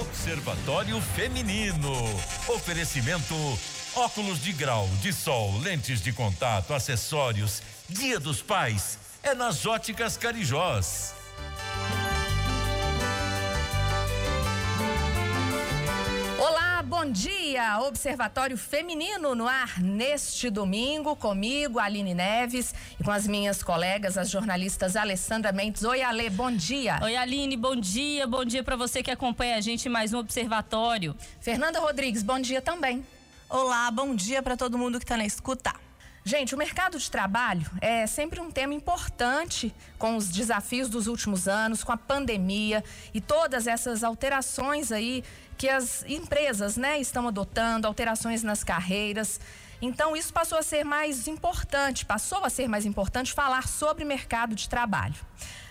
Observatório Feminino. Oferecimento óculos de grau, de sol, lentes de contato, acessórios. Dia dos Pais é nas óticas Carijós. Bom dia! Observatório Feminino no ar neste domingo, comigo, Aline Neves, e com as minhas colegas, as jornalistas Alessandra Mendes. Oi, Ale, bom dia. Oi, Aline, bom dia. Bom dia para você que acompanha a gente em mais um Observatório. Fernanda Rodrigues, bom dia também. Olá, bom dia para todo mundo que está na escuta. Gente, o mercado de trabalho é sempre um tema importante com os desafios dos últimos anos, com a pandemia e todas essas alterações aí que as empresas, né, estão adotando, alterações nas carreiras. Então, isso passou a ser mais importante, passou a ser mais importante falar sobre mercado de trabalho.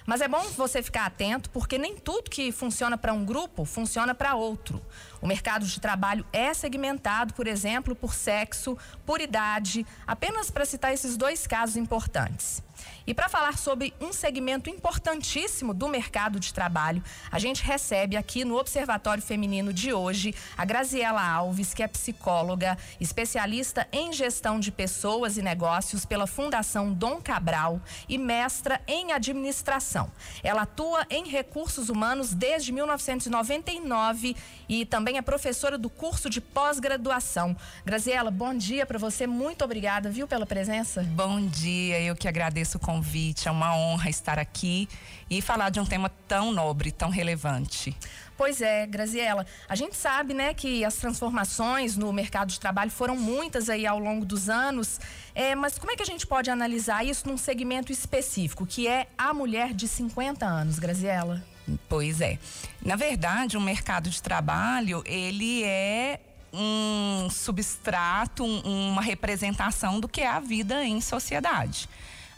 Mas é bom você ficar atento, porque nem tudo que funciona para um grupo funciona para outro. O mercado de trabalho é segmentado, por exemplo, por sexo, por idade, apenas para citar esses dois casos importantes. E para falar sobre um segmento importantíssimo do mercado de trabalho, a gente recebe aqui no Observatório Feminino de hoje a Graziela Alves, que é psicóloga, especialista em gestão de pessoas e negócios pela Fundação Dom Cabral e mestra em administração. Ela atua em recursos humanos desde 1999 e também é professora do curso de pós-graduação. Graziela, bom dia para você. Muito obrigada, viu, pela presença. Bom dia, eu que agradeço o convite. É uma honra estar aqui e falar de um tema tão nobre, tão relevante. Pois é, Graziela. A gente sabe, né, que as transformações no mercado de trabalho foram muitas aí ao longo dos anos. É, mas como é que a gente pode analisar isso num segmento específico, que é a mulher de 50 anos, Graziela? Pois é. Na verdade, o mercado de trabalho, ele é um substrato, um, uma representação do que é a vida em sociedade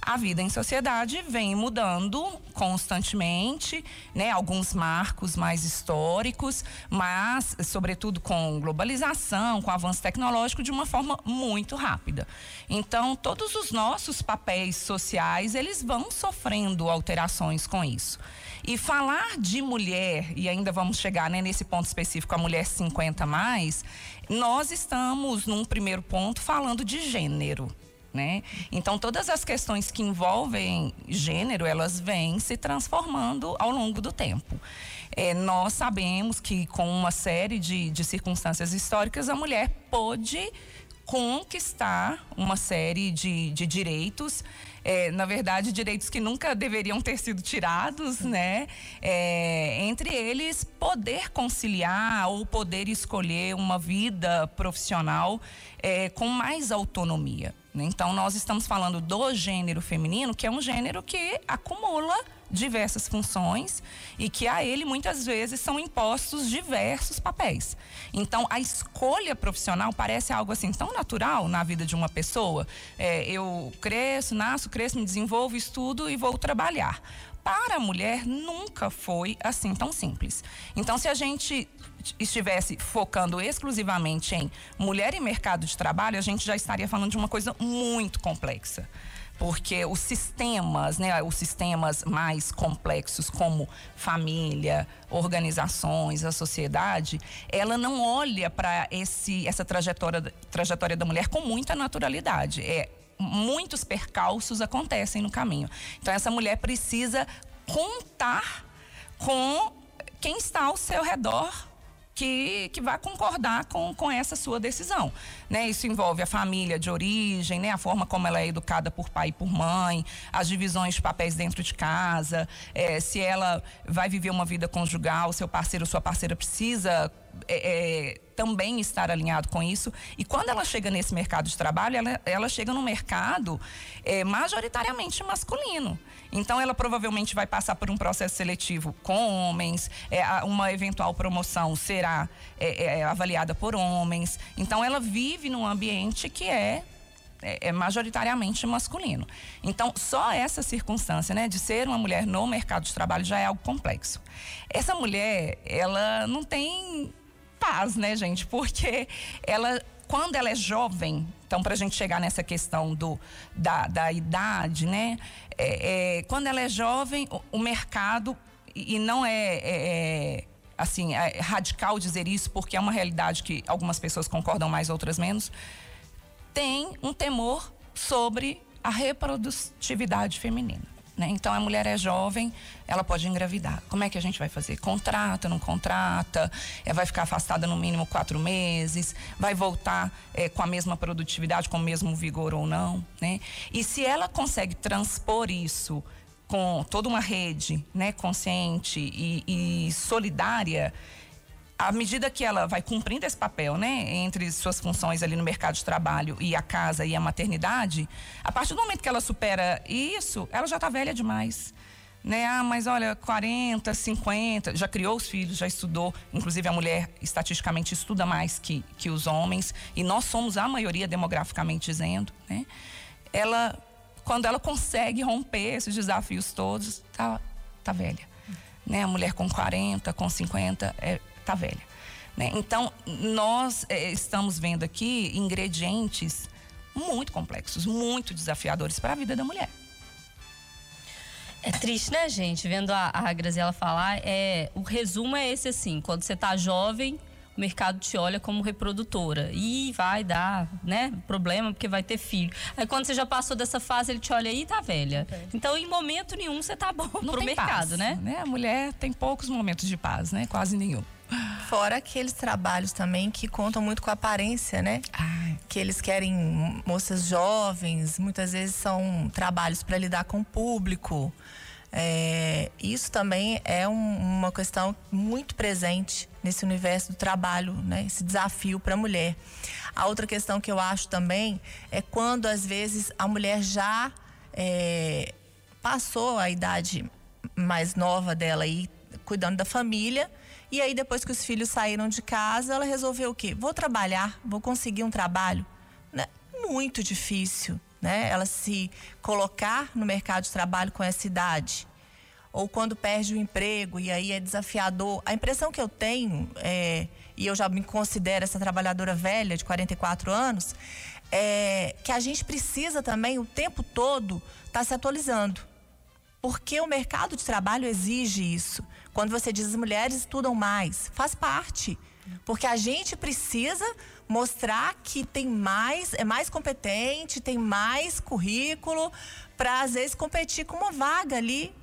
a vida em sociedade vem mudando constantemente, né? Alguns marcos mais históricos, mas sobretudo com globalização, com avanço tecnológico de uma forma muito rápida. Então, todos os nossos papéis sociais, eles vão sofrendo alterações com isso. E falar de mulher, e ainda vamos chegar né, nesse ponto específico, a mulher 50 mais, nós estamos, num primeiro ponto, falando de gênero né? Então todas as questões que envolvem gênero, elas vêm se transformando ao longo do tempo. É, nós sabemos que com uma série de, de circunstâncias históricas a mulher pôde conquistar uma série de, de direitos, é, na verdade, direitos que nunca deveriam ter sido tirados, né? É, entre eles, poder conciliar ou poder escolher uma vida profissional é, com mais autonomia. Então, nós estamos falando do gênero feminino, que é um gênero que acumula diversas funções e que a ele muitas vezes são impostos diversos papéis. Então, a escolha profissional parece algo assim tão natural na vida de uma pessoa. É, eu cresço, nasço, cresço, me desenvolvo, estudo e vou trabalhar para a mulher nunca foi assim tão simples. Então, se a gente estivesse focando exclusivamente em mulher e mercado de trabalho, a gente já estaria falando de uma coisa muito complexa. Porque os sistemas, né, os sistemas mais complexos, como família, organizações, a sociedade, ela não olha para essa trajetória, trajetória da mulher com muita naturalidade. É muitos percalços acontecem no caminho. Então essa mulher precisa contar com quem está ao seu redor que, que vai concordar com, com essa sua decisão. Né? Isso envolve a família de origem, né? a forma como ela é educada por pai e por mãe, as divisões de papéis dentro de casa, é, se ela vai viver uma vida conjugal, seu parceiro ou sua parceira precisa é, é, também estar alinhado com isso. E quando ela chega nesse mercado de trabalho, ela, ela chega num mercado é, majoritariamente masculino. Então, ela provavelmente vai passar por um processo seletivo com homens, é, uma eventual promoção será é, avaliada por homens. Então, ela vive num ambiente que é é, é, majoritariamente masculino. Então, só essa circunstância, né, de ser uma mulher no mercado de trabalho já é algo complexo. Essa mulher, ela não tem paz, né, gente? Porque ela, quando ela é jovem, então, para a gente chegar nessa questão do, da, da idade, né? É, é, quando ela é jovem, o, o mercado, e não é, é, é assim, é radical dizer isso, porque é uma realidade que algumas pessoas concordam mais, outras menos, tem um temor sobre a reprodutividade feminina. Né? Então a mulher é jovem, ela pode engravidar. Como é que a gente vai fazer? Contrata, não contrata? É, vai ficar afastada no mínimo quatro meses? Vai voltar é, com a mesma produtividade, com o mesmo vigor ou não? Né? E se ela consegue transpor isso com toda uma rede né, consciente e, e solidária, à medida que ela vai cumprindo esse papel, né, entre suas funções ali no mercado de trabalho e a casa e a maternidade, a partir do momento que ela supera isso, ela já está velha demais. Né? Ah, mas olha, 40, 50, já criou os filhos, já estudou. Inclusive, a mulher, estatisticamente, estuda mais que, que os homens. E nós somos a maioria, demograficamente dizendo. Né? Ela, quando ela consegue romper esses desafios todos, tá, tá velha. Né? A mulher com 40, com 50, é, tá velha. Né? Então, nós é, estamos vendo aqui ingredientes muito complexos, muito desafiadores para a vida da mulher. É triste, né, gente? Vendo a, a Graziela falar, é, o resumo é esse assim: quando você tá jovem, o mercado te olha como reprodutora. E vai dar, né, problema, porque vai ter filho. Aí quando você já passou dessa fase, ele te olha aí e tá velha. Okay. Então, em momento nenhum, você tá bom Não pro mercado, paz, né? né? A mulher tem poucos momentos de paz, né? Quase nenhum. Fora aqueles trabalhos também que contam muito com a aparência, né? Ai. Que eles querem moças jovens, muitas vezes são trabalhos para lidar com o público. É, isso também é um, uma questão muito presente nesse universo do trabalho, né? Esse desafio para a mulher. A outra questão que eu acho também é quando às vezes a mulher já é, passou a idade mais nova dela aí, cuidando da família e aí, depois que os filhos saíram de casa, ela resolveu o quê? Vou trabalhar, vou conseguir um trabalho. Né? Muito difícil, né? Ela se colocar no mercado de trabalho com essa idade. Ou quando perde o emprego e aí é desafiador. A impressão que eu tenho, é, e eu já me considero essa trabalhadora velha de 44 anos, é que a gente precisa também o tempo todo estar tá se atualizando. Porque o mercado de trabalho exige isso. Quando você diz as mulheres estudam mais, faz parte. Porque a gente precisa mostrar que tem mais, é mais competente, tem mais currículo para às vezes competir com uma vaga ali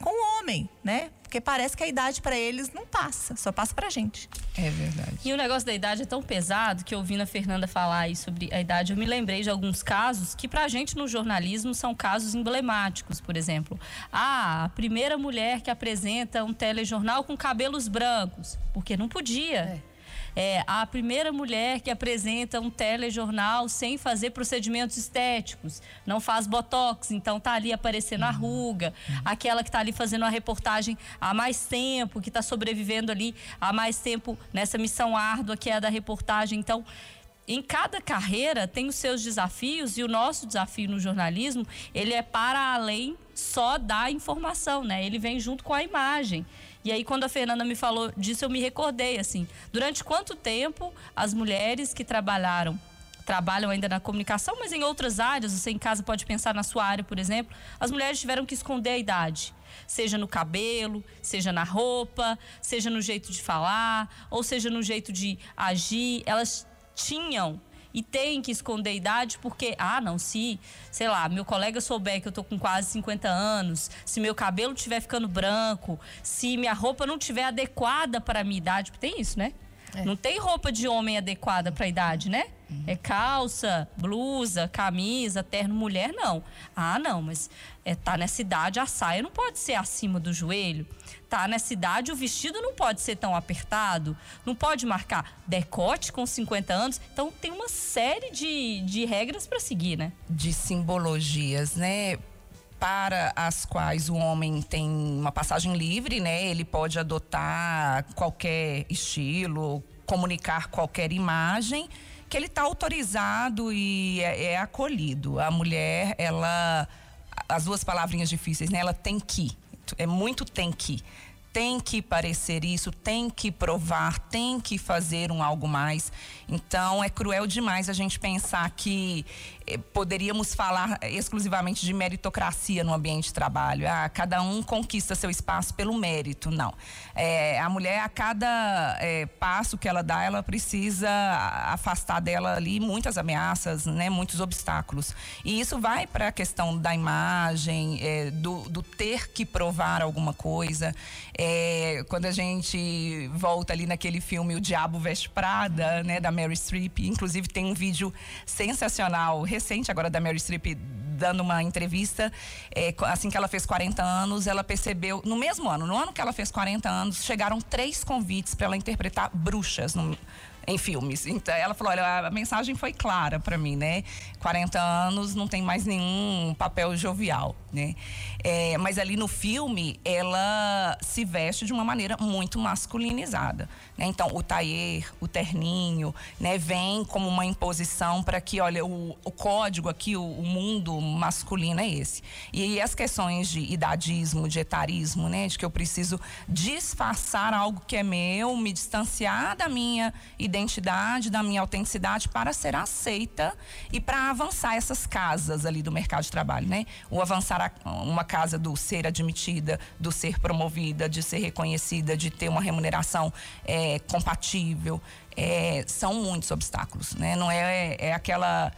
com o homem, né? Porque parece que a idade para eles não passa, só passa pra gente. É verdade. E o negócio da idade é tão pesado que ouvindo a Fernanda falar aí sobre a idade, eu me lembrei de alguns casos que pra gente no jornalismo são casos emblemáticos, por exemplo. Ah, a primeira mulher que apresenta um telejornal com cabelos brancos, porque não podia. É é, a primeira mulher que apresenta um telejornal sem fazer procedimentos estéticos, não faz botox, então tá ali aparecendo uhum. a ruga, uhum. aquela que tá ali fazendo a reportagem há mais tempo, que está sobrevivendo ali há mais tempo nessa missão árdua que é a da reportagem. Então, em cada carreira tem os seus desafios e o nosso desafio no jornalismo, ele é para além só da informação, né? Ele vem junto com a imagem. E aí, quando a Fernanda me falou disso, eu me recordei, assim, durante quanto tempo as mulheres que trabalharam trabalham ainda na comunicação, mas em outras áreas, você em casa pode pensar na sua área, por exemplo, as mulheres tiveram que esconder a idade. Seja no cabelo, seja na roupa, seja no jeito de falar, ou seja no jeito de agir. Elas tinham e tem que esconder a idade porque, ah, não, se, sei lá, meu colega souber que eu tô com quase 50 anos, se meu cabelo estiver ficando branco, se minha roupa não estiver adequada para a minha idade, porque tem isso, né? É. Não tem roupa de homem adequada para a idade, né? Uhum. É calça, blusa, camisa, terno, mulher, não. Ah, não, mas é, tá nessa idade, a saia não pode ser acima do joelho. Tá nessa idade, o vestido não pode ser tão apertado, não pode marcar decote com 50 anos. Então, tem uma série de, de regras para seguir, né? De simbologias, né? para as quais o homem tem uma passagem livre, né? Ele pode adotar qualquer estilo, comunicar qualquer imagem, que ele está autorizado e é, é, acolhido. A mulher, ela, as duas palavrinhas difíceis, né? Ela tem que, é muito tem que tem que parecer isso, tem que provar, tem que fazer um algo mais. Então é cruel demais a gente pensar que poderíamos falar exclusivamente de meritocracia no ambiente de trabalho. Ah, cada um conquista seu espaço pelo mérito. Não. É, a mulher, a cada é, passo que ela dá, ela precisa afastar dela ali muitas ameaças, né, muitos obstáculos. E isso vai para a questão da imagem, é, do, do, ter que provar alguma coisa. Quando a gente volta ali naquele filme O Diabo Veste Prada, né, da Mary Streep, inclusive tem um vídeo sensacional recente agora da Mary Streep dando uma entrevista, é, assim que ela fez 40 anos, ela percebeu, no mesmo ano, no ano que ela fez 40 anos, chegaram três convites para ela interpretar bruxas no, em filmes. Então ela falou: olha, a mensagem foi clara para mim, né? 40 anos não tem mais nenhum papel jovial, né? É, mas ali no filme ela se veste de uma maneira muito masculinizada. Né? Então o taier, o terninho, né, vem como uma imposição para que, olha, o, o código aqui, o, o, mundo masculino é esse. E as questões de idadismo, de etarismo, né, de que eu preciso disfarçar algo que é meu, me distanciar da minha identidade identidade, da minha autenticidade para ser aceita e para avançar essas casas ali do mercado de trabalho, né? O avançar a, uma casa do ser admitida, do ser promovida, de ser reconhecida, de ter uma remuneração é, compatível, é, são muitos obstáculos, né? Não é, é aquela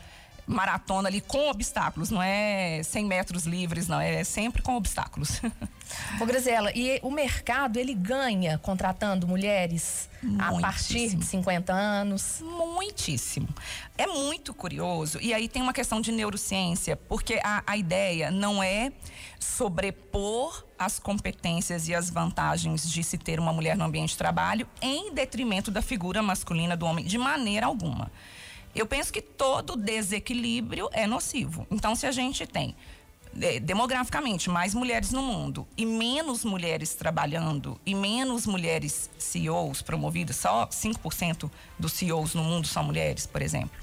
maratona ali com obstáculos, não é 100 metros livres, não, é sempre com obstáculos. Ô, Grisela, e o mercado, ele ganha contratando mulheres Muitíssimo. a partir de 50 anos? Muitíssimo. É muito curioso, e aí tem uma questão de neurociência, porque a, a ideia não é sobrepor as competências e as vantagens de se ter uma mulher no ambiente de trabalho em detrimento da figura masculina do homem, de maneira alguma. Eu penso que todo desequilíbrio é nocivo. Então, se a gente tem é, demograficamente mais mulheres no mundo e menos mulheres trabalhando e menos mulheres CEOs promovidas, só 5% dos CEOs no mundo são mulheres, por exemplo.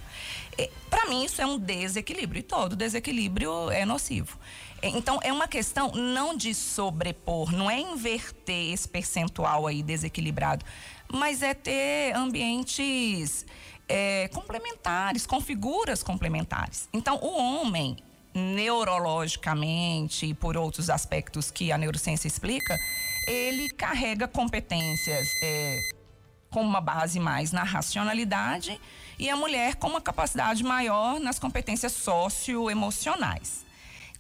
É, Para mim, isso é um desequilíbrio e todo desequilíbrio é nocivo. É, então, é uma questão não de sobrepor, não é inverter esse percentual aí desequilibrado, mas é ter ambientes é, complementares, com figuras complementares. Então, o homem, neurologicamente e por outros aspectos que a neurociência explica, ele carrega competências é, com uma base mais na racionalidade e a mulher com uma capacidade maior nas competências socioemocionais.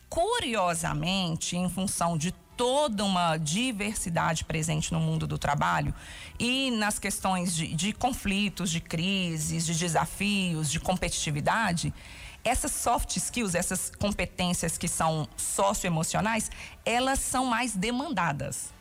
Curiosamente, em função de toda uma diversidade presente no mundo do trabalho e nas questões de, de conflitos, de crises, de desafios, de competitividade, essas soft skills, essas competências que são socioemocionais, elas são mais demandadas.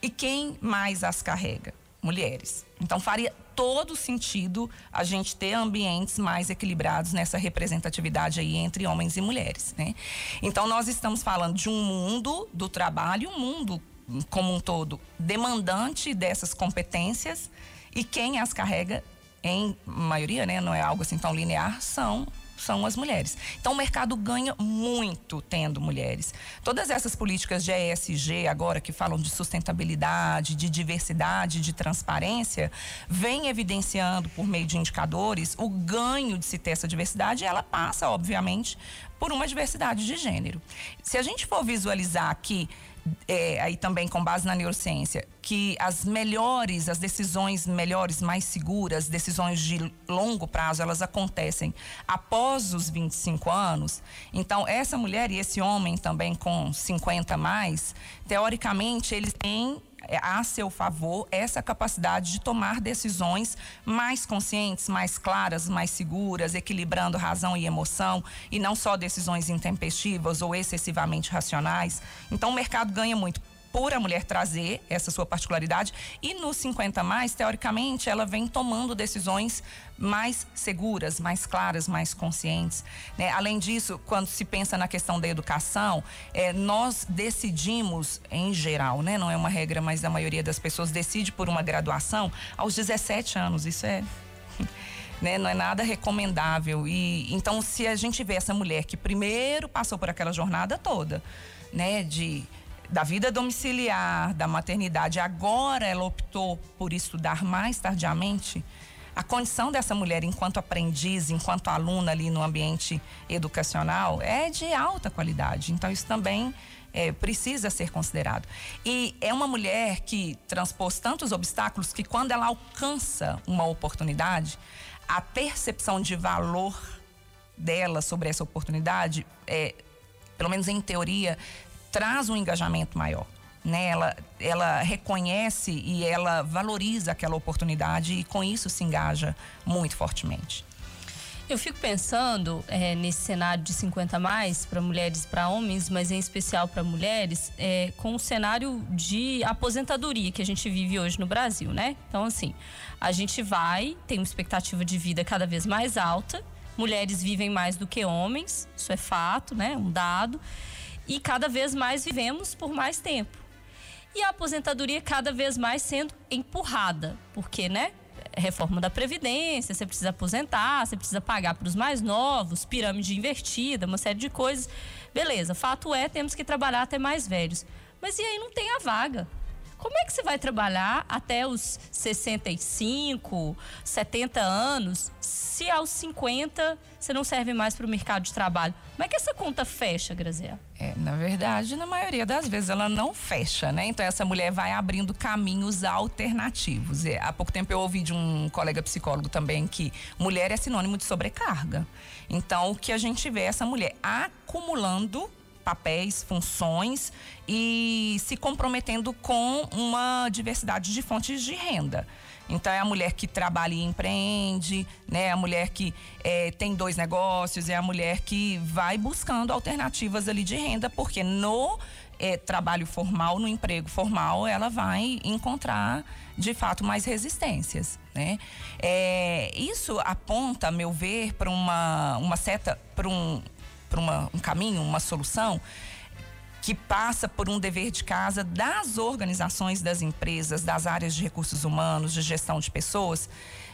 E quem mais as carrega? Mulheres. Então faria todo sentido a gente ter ambientes mais equilibrados nessa representatividade aí entre homens e mulheres, né? Então nós estamos falando de um mundo do trabalho, um mundo como um todo demandante dessas competências e quem as carrega em maioria, né, não é algo assim tão linear, são são as mulheres. Então o mercado ganha muito tendo mulheres. Todas essas políticas de ESG agora que falam de sustentabilidade, de diversidade, de transparência, vem evidenciando por meio de indicadores o ganho de se ter essa diversidade e ela passa, obviamente, por uma diversidade de gênero. Se a gente for visualizar aqui é, aí também com base na neurociência, que as melhores, as decisões melhores, mais seguras, decisões de longo prazo, elas acontecem após os 25 anos. Então, essa mulher e esse homem também com 50 mais, teoricamente, eles têm a seu favor essa capacidade de tomar decisões mais conscientes, mais claras, mais seguras, equilibrando razão e emoção e não só decisões intempestivas ou excessivamente racionais. Então o mercado ganha muito por a mulher trazer essa sua particularidade. E nos 50 mais, teoricamente, ela vem tomando decisões mais seguras, mais claras, mais conscientes. Né? Além disso, quando se pensa na questão da educação, é, nós decidimos, em geral, né? não é uma regra, mas a maioria das pessoas decide por uma graduação aos 17 anos. Isso é. Né? Não é nada recomendável. E então, se a gente vê essa mulher que primeiro passou por aquela jornada toda, né, de da vida domiciliar, da maternidade, agora ela optou por estudar mais tardiamente, a condição dessa mulher enquanto aprendiz, enquanto aluna ali no ambiente educacional é de alta qualidade. Então isso também é, precisa ser considerado. E é uma mulher que transpôs tantos obstáculos que quando ela alcança uma oportunidade, a percepção de valor dela sobre essa oportunidade, é, pelo menos em teoria, traz um engajamento maior. Né? Ela, ela reconhece e ela valoriza aquela oportunidade e com isso se engaja muito fortemente. Eu fico pensando é, nesse cenário de 50 mais para mulheres para homens, mas em especial para mulheres, é, com o cenário de aposentadoria que a gente vive hoje no Brasil, né? Então, assim, a gente vai, tem uma expectativa de vida cada vez mais alta, mulheres vivem mais do que homens, isso é fato, né? Um dado. E cada vez mais vivemos por mais tempo. E a aposentadoria cada vez mais sendo empurrada, porque, né? reforma da Previdência, você precisa aposentar, você precisa pagar para os mais novos, pirâmide invertida, uma série de coisas. Beleza, fato é, temos que trabalhar até mais velhos. Mas e aí não tem a vaga? Como é que você vai trabalhar até os 65, 70 anos, se aos 50 você não serve mais para o mercado de trabalho? Como é que essa conta fecha, Graziela? É, na verdade, na maioria das vezes ela não fecha, né? Então essa mulher vai abrindo caminhos alternativos. E, há pouco tempo eu ouvi de um colega psicólogo também que mulher é sinônimo de sobrecarga. Então o que a gente vê é essa mulher acumulando papéis, funções e se comprometendo com uma diversidade de fontes de renda. Então é a mulher que trabalha e empreende, né? É a mulher que é, tem dois negócios, é a mulher que vai buscando alternativas ali de renda, porque no é, trabalho formal, no emprego formal, ela vai encontrar de fato mais resistências, né? É, isso aponta, a meu ver, para uma, uma seta, para um, para um caminho, uma solução que passa por um dever de casa das organizações das empresas, das áreas de recursos humanos, de gestão de pessoas,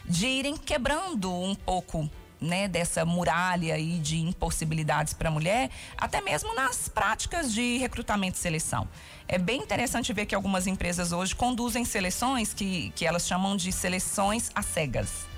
de irem quebrando um pouco né, dessa muralha aí de impossibilidades para a mulher, até mesmo nas práticas de recrutamento e seleção. É bem interessante ver que algumas empresas hoje conduzem seleções que, que elas chamam de seleções às cegas.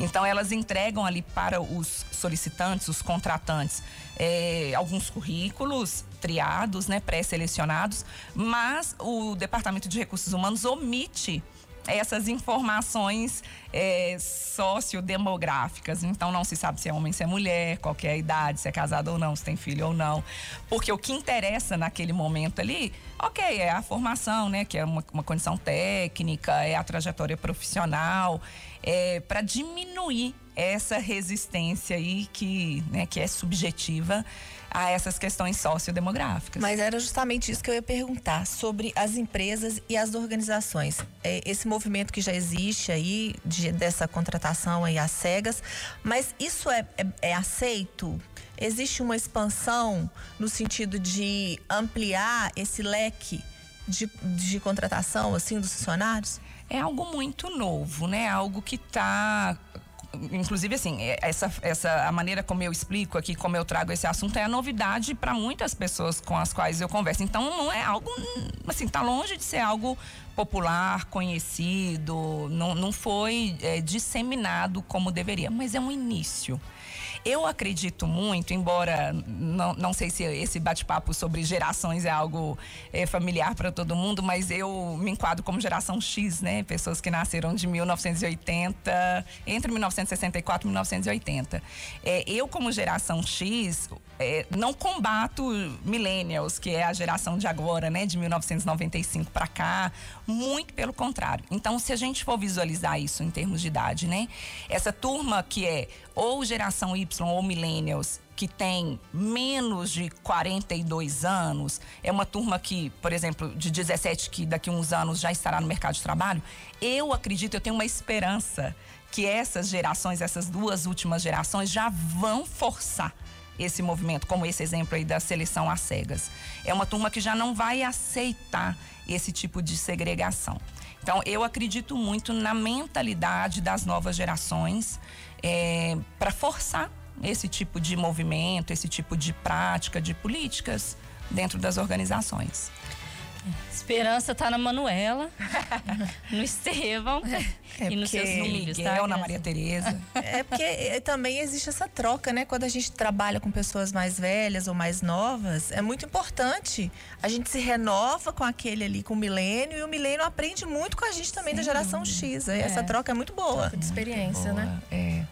Então, elas entregam ali para os solicitantes, os contratantes, é, alguns currículos triados, né, pré-selecionados, mas o Departamento de Recursos Humanos omite essas informações é, sociodemográficas. Então não se sabe se é homem, se é mulher, qual é a idade, se é casado ou não, se tem filho ou não. Porque o que interessa naquele momento ali, ok, é a formação, né? Que é uma, uma condição técnica, é a trajetória profissional, é, para diminuir essa resistência aí que, né, que é subjetiva a essas questões sociodemográficas. Mas era justamente isso que eu ia perguntar sobre as empresas e as organizações. É, esse movimento que já existe aí de, dessa contratação aí às cegas, mas isso é, é, é aceito? Existe uma expansão no sentido de ampliar esse leque de, de contratação assim dos funcionários? É algo muito novo, né? Algo que está inclusive assim, é, essa, essa a maneira como eu explico aqui, como eu trago esse assunto é a novidade para muitas pessoas com as quais eu converso. Então não é algo assim, tá longe de ser algo popular, conhecido, não, não foi é, disseminado como deveria, mas é um início. Eu acredito muito, embora não, não sei se esse bate-papo sobre gerações é algo é, familiar para todo mundo, mas eu me enquadro como geração X, né? Pessoas que nasceram de 1980, entre 1964 e 1980. É, eu, como geração X, é, não combato millennials, que é a geração de agora, né? De 1995 para cá. Muito pelo contrário. Então, se a gente for visualizar isso em termos de idade, né? Essa turma que é ou geração Y ou millennials, que tem menos de 42 anos, é uma turma que, por exemplo, de 17 que daqui a uns anos já estará no mercado de trabalho, eu acredito, eu tenho uma esperança que essas gerações, essas duas últimas gerações já vão forçar esse movimento, como esse exemplo aí da seleção às cegas. É uma turma que já não vai aceitar esse tipo de segregação. Então, eu acredito muito na mentalidade das novas gerações é, para forçar esse tipo de movimento, esse tipo de prática, de políticas dentro das organizações. Esperança tá na Manuela, no Estevão é e nos seus filhos, tá? na Maria Tereza. É porque é, também existe essa troca, né? Quando a gente trabalha com pessoas mais velhas ou mais novas, é muito importante. A gente se renova com aquele ali, com o milênio, e o milênio aprende muito com a gente também Sim. da geração X. É. Essa troca é muito boa. Troca de experiência, né? É.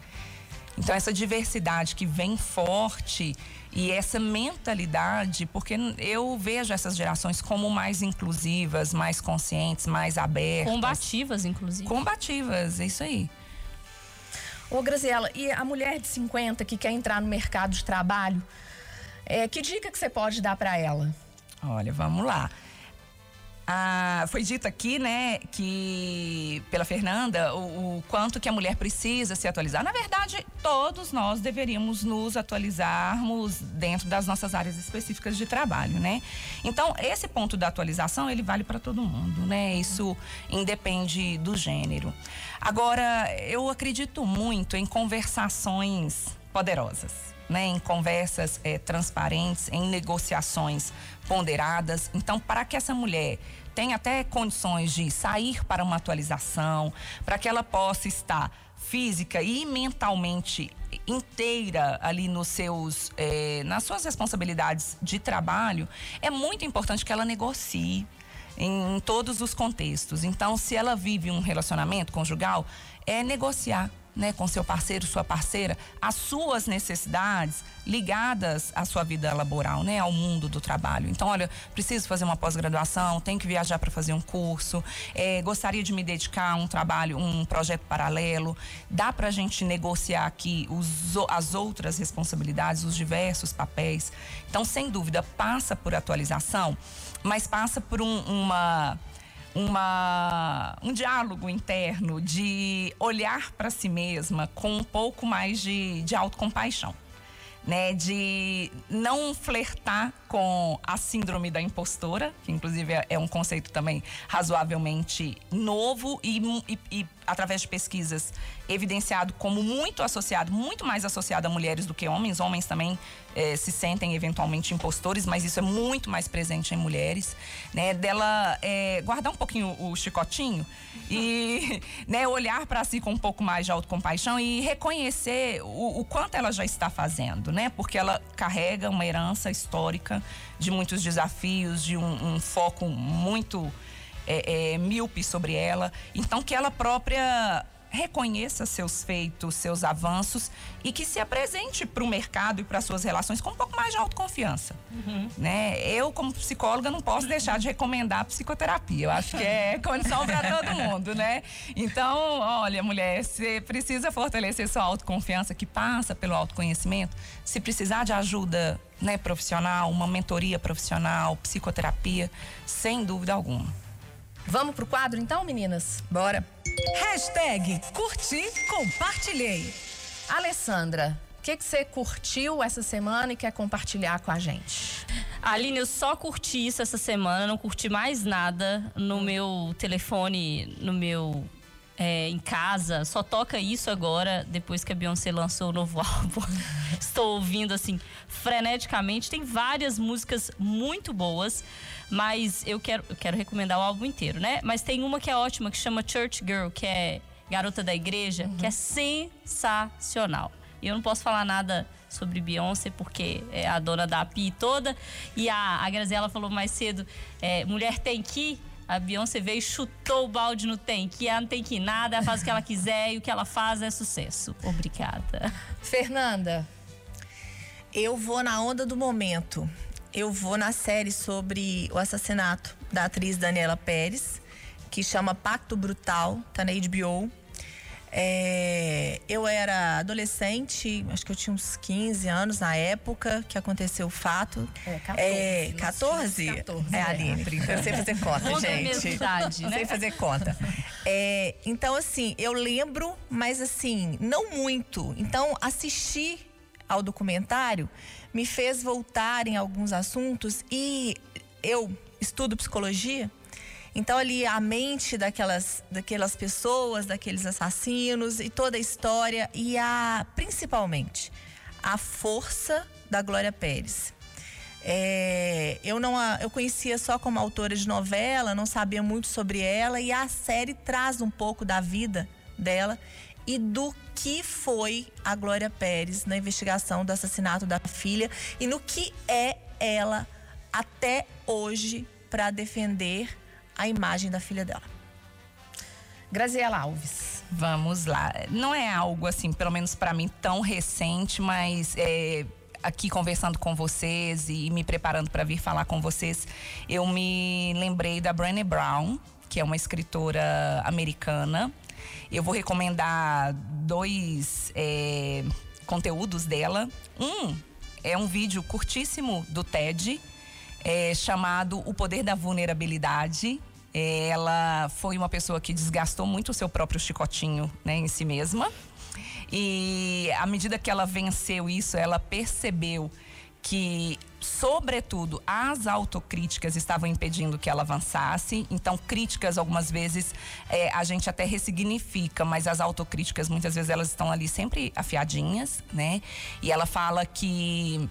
Então essa diversidade que vem forte e essa mentalidade, porque eu vejo essas gerações como mais inclusivas, mais conscientes, mais abertas. Combativas, inclusive. Combativas, é isso aí. Ô, Graziela, e a mulher de 50 que quer entrar no mercado de trabalho, é, que dica que você pode dar para ela? Olha, vamos lá. Ah, foi dito aqui, né, que pela Fernanda, o, o, quanto que a mulher precisa se atualizar. Na verdade, todos nós deveríamos nos atualizarmos dentro das nossas áreas específicas de trabalho, né? Então, esse ponto da atualização, ele vale para todo mundo, né? Isso independe do gênero. Agora, eu acredito muito em conversações poderosas. Né, em conversas é, transparentes, em negociações ponderadas. Então, para que essa mulher tenha até condições de sair para uma atualização, para que ela possa estar física e mentalmente inteira ali nos seus, é, nas suas responsabilidades de trabalho, é muito importante que ela negocie em, em todos os contextos. Então, se ela vive um relacionamento conjugal, é negociar né, com seu parceiro, sua parceira, as suas necessidades ligadas à sua vida laboral, né, ao mundo do trabalho. Então, olha, preciso fazer uma pós-graduação, tenho que viajar para fazer um curso, é, gostaria de me dedicar a um trabalho, um projeto paralelo. Dá para a gente negociar aqui os, as outras responsabilidades, os diversos papéis. Então, sem dúvida, passa por atualização, mas passa por um, uma uma, um diálogo interno de olhar para si mesma com um pouco mais de, de autocompaixão. Né, de não flertar com a síndrome da impostora, que inclusive é, é um conceito também razoavelmente novo e, e, e através de pesquisas, evidenciado como muito associado, muito mais associado a mulheres do que homens. Homens também eh, se sentem eventualmente impostores, mas isso é muito mais presente em mulheres, né? Dela eh, guardar um pouquinho o chicotinho e né, olhar para si com um pouco mais de autocompaixão e reconhecer o, o quanto ela já está fazendo, né? Porque ela carrega uma herança histórica de muitos desafios, de um, um foco muito é, é, míope sobre ela. Então, que ela própria reconheça seus feitos, seus avanços e que se apresente para o mercado e para suas relações com um pouco mais de autoconfiança. Uhum. Né? Eu, como psicóloga, não posso deixar de recomendar a psicoterapia. Eu acho que é condição para todo mundo, né? Então, olha, mulher, você precisa fortalecer sua autoconfiança, que passa pelo autoconhecimento. Se precisar de ajuda né, profissional, uma mentoria profissional, psicoterapia, sem dúvida alguma. Vamos pro quadro então, meninas? Bora. Hashtag curti, compartilhei. Alessandra, o que, que você curtiu essa semana e quer compartilhar com a gente? Aline, eu só curti isso essa semana, não curti mais nada no meu telefone, no meu é, em casa, só toca isso agora, depois que a Beyoncé lançou o novo álbum. Estou ouvindo assim freneticamente. Tem várias músicas muito boas, mas eu quero, eu quero recomendar o álbum inteiro, né? Mas tem uma que é ótima, que chama Church Girl, que é Garota da Igreja, uhum. que é sensacional. E eu não posso falar nada sobre Beyoncé, porque é a dona da API toda. E a, a Graziella falou mais cedo: é, mulher tem que a Beyoncé veio e chutou o balde no tanque. Ela não tem que nada, faz o que ela quiser e o que ela faz é sucesso. Obrigada. Fernanda. Eu vou na onda do momento. Eu vou na série sobre o assassinato da atriz Daniela Pérez, que chama Pacto Brutal, tá na HBO. É, eu era adolescente, acho que eu tinha uns 15 anos na época que aconteceu o fato. É, 14. É, 14? 14 é, Aline, eu sei fazer conta, gente. Idade, né? Sei fazer conta. É, então, assim, eu lembro, mas assim, não muito. Então, assistir ao documentário me fez voltar em alguns assuntos e eu estudo psicologia. Então ali a mente daquelas, daquelas pessoas, daqueles assassinos e toda a história e a principalmente a força da Glória Pérez. É, eu não a, eu conhecia só como autora de novela, não sabia muito sobre ela e a série traz um pouco da vida dela e do que foi a Glória Pérez na investigação do assassinato da filha e no que é ela até hoje para defender a imagem da filha dela. Graziela Alves. Vamos lá. Não é algo assim, pelo menos para mim, tão recente, mas é, aqui conversando com vocês e me preparando para vir falar com vocês, eu me lembrei da Brené Brown, que é uma escritora americana. Eu vou recomendar dois é, conteúdos dela. Um é um vídeo curtíssimo do TED, é, chamado O Poder da Vulnerabilidade. Ela foi uma pessoa que desgastou muito o seu próprio chicotinho né, em si mesma. E à medida que ela venceu isso, ela percebeu que, sobretudo, as autocríticas estavam impedindo que ela avançasse. Então, críticas, algumas vezes, é, a gente até ressignifica, mas as autocríticas, muitas vezes, elas estão ali sempre afiadinhas, né? E ela fala que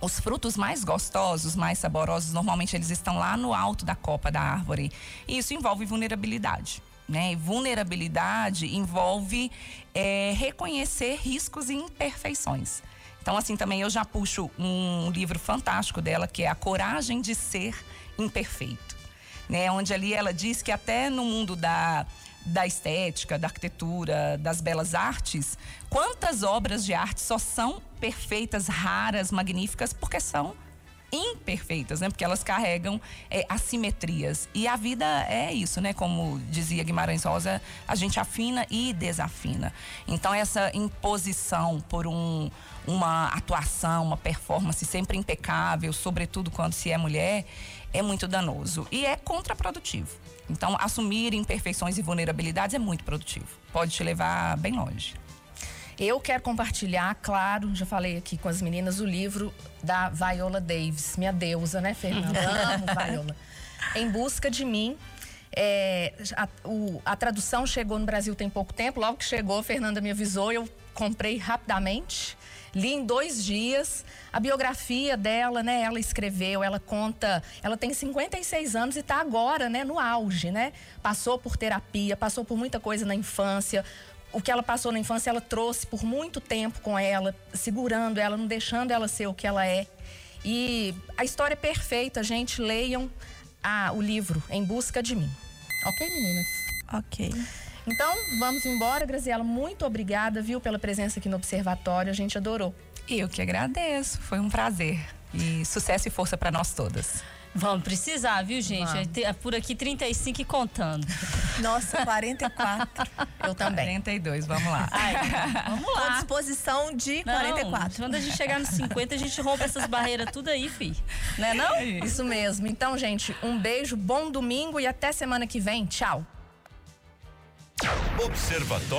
os frutos mais gostosos, mais saborosos, normalmente eles estão lá no alto da copa da árvore. E isso envolve vulnerabilidade. Né? vulnerabilidade envolve é, reconhecer riscos e imperfeições. Então, assim, também eu já puxo um livro fantástico dela, que é A Coragem de Ser Imperfeito. Né? Onde ali ela diz que até no mundo da, da estética, da arquitetura, das belas artes, quantas obras de arte só são perfeitas, raras, magníficas, porque são imperfeitas, né? Porque elas carregam é, assimetrias. E a vida é isso, né? Como dizia Guimarães Rosa, a gente afina e desafina. Então, essa imposição por um, uma atuação, uma performance sempre impecável, sobretudo quando se é mulher, é muito danoso e é contraprodutivo. Então, assumir imperfeições e vulnerabilidades é muito produtivo. Pode te levar bem longe. Eu quero compartilhar, claro, já falei aqui com as meninas, o livro da Viola Davis, minha deusa, né, Fernanda? Amo Viola. Em busca de mim. É, a, o, a tradução chegou no Brasil tem pouco tempo, logo que chegou, a Fernanda me avisou, eu comprei rapidamente. Li em dois dias a biografia dela, né? Ela escreveu, ela conta. Ela tem 56 anos e está agora, né? No auge, né? Passou por terapia, passou por muita coisa na infância, o que ela passou na infância, ela trouxe por muito tempo com ela, segurando ela, não deixando ela ser o que ela é. E a história é perfeita, gente. Leiam a, o livro Em Busca de Mim. Ok, meninas? Ok. Então, vamos embora, Graziela. Muito obrigada, viu, pela presença aqui no Observatório. A gente adorou. Eu que agradeço. Foi um prazer. E sucesso e força para nós todas. Vamos precisar, viu, gente? É por aqui 35 e contando. Nossa, 44. Eu também. 42, vamos lá. Ai, vamos Com lá. disposição de Não, 44. Quando a gente chegar nos 50, a gente rompe essas barreiras tudo aí, fi. Né não? Isso mesmo. Então, gente, um beijo, bom domingo e até semana que vem. Tchau. Observatório.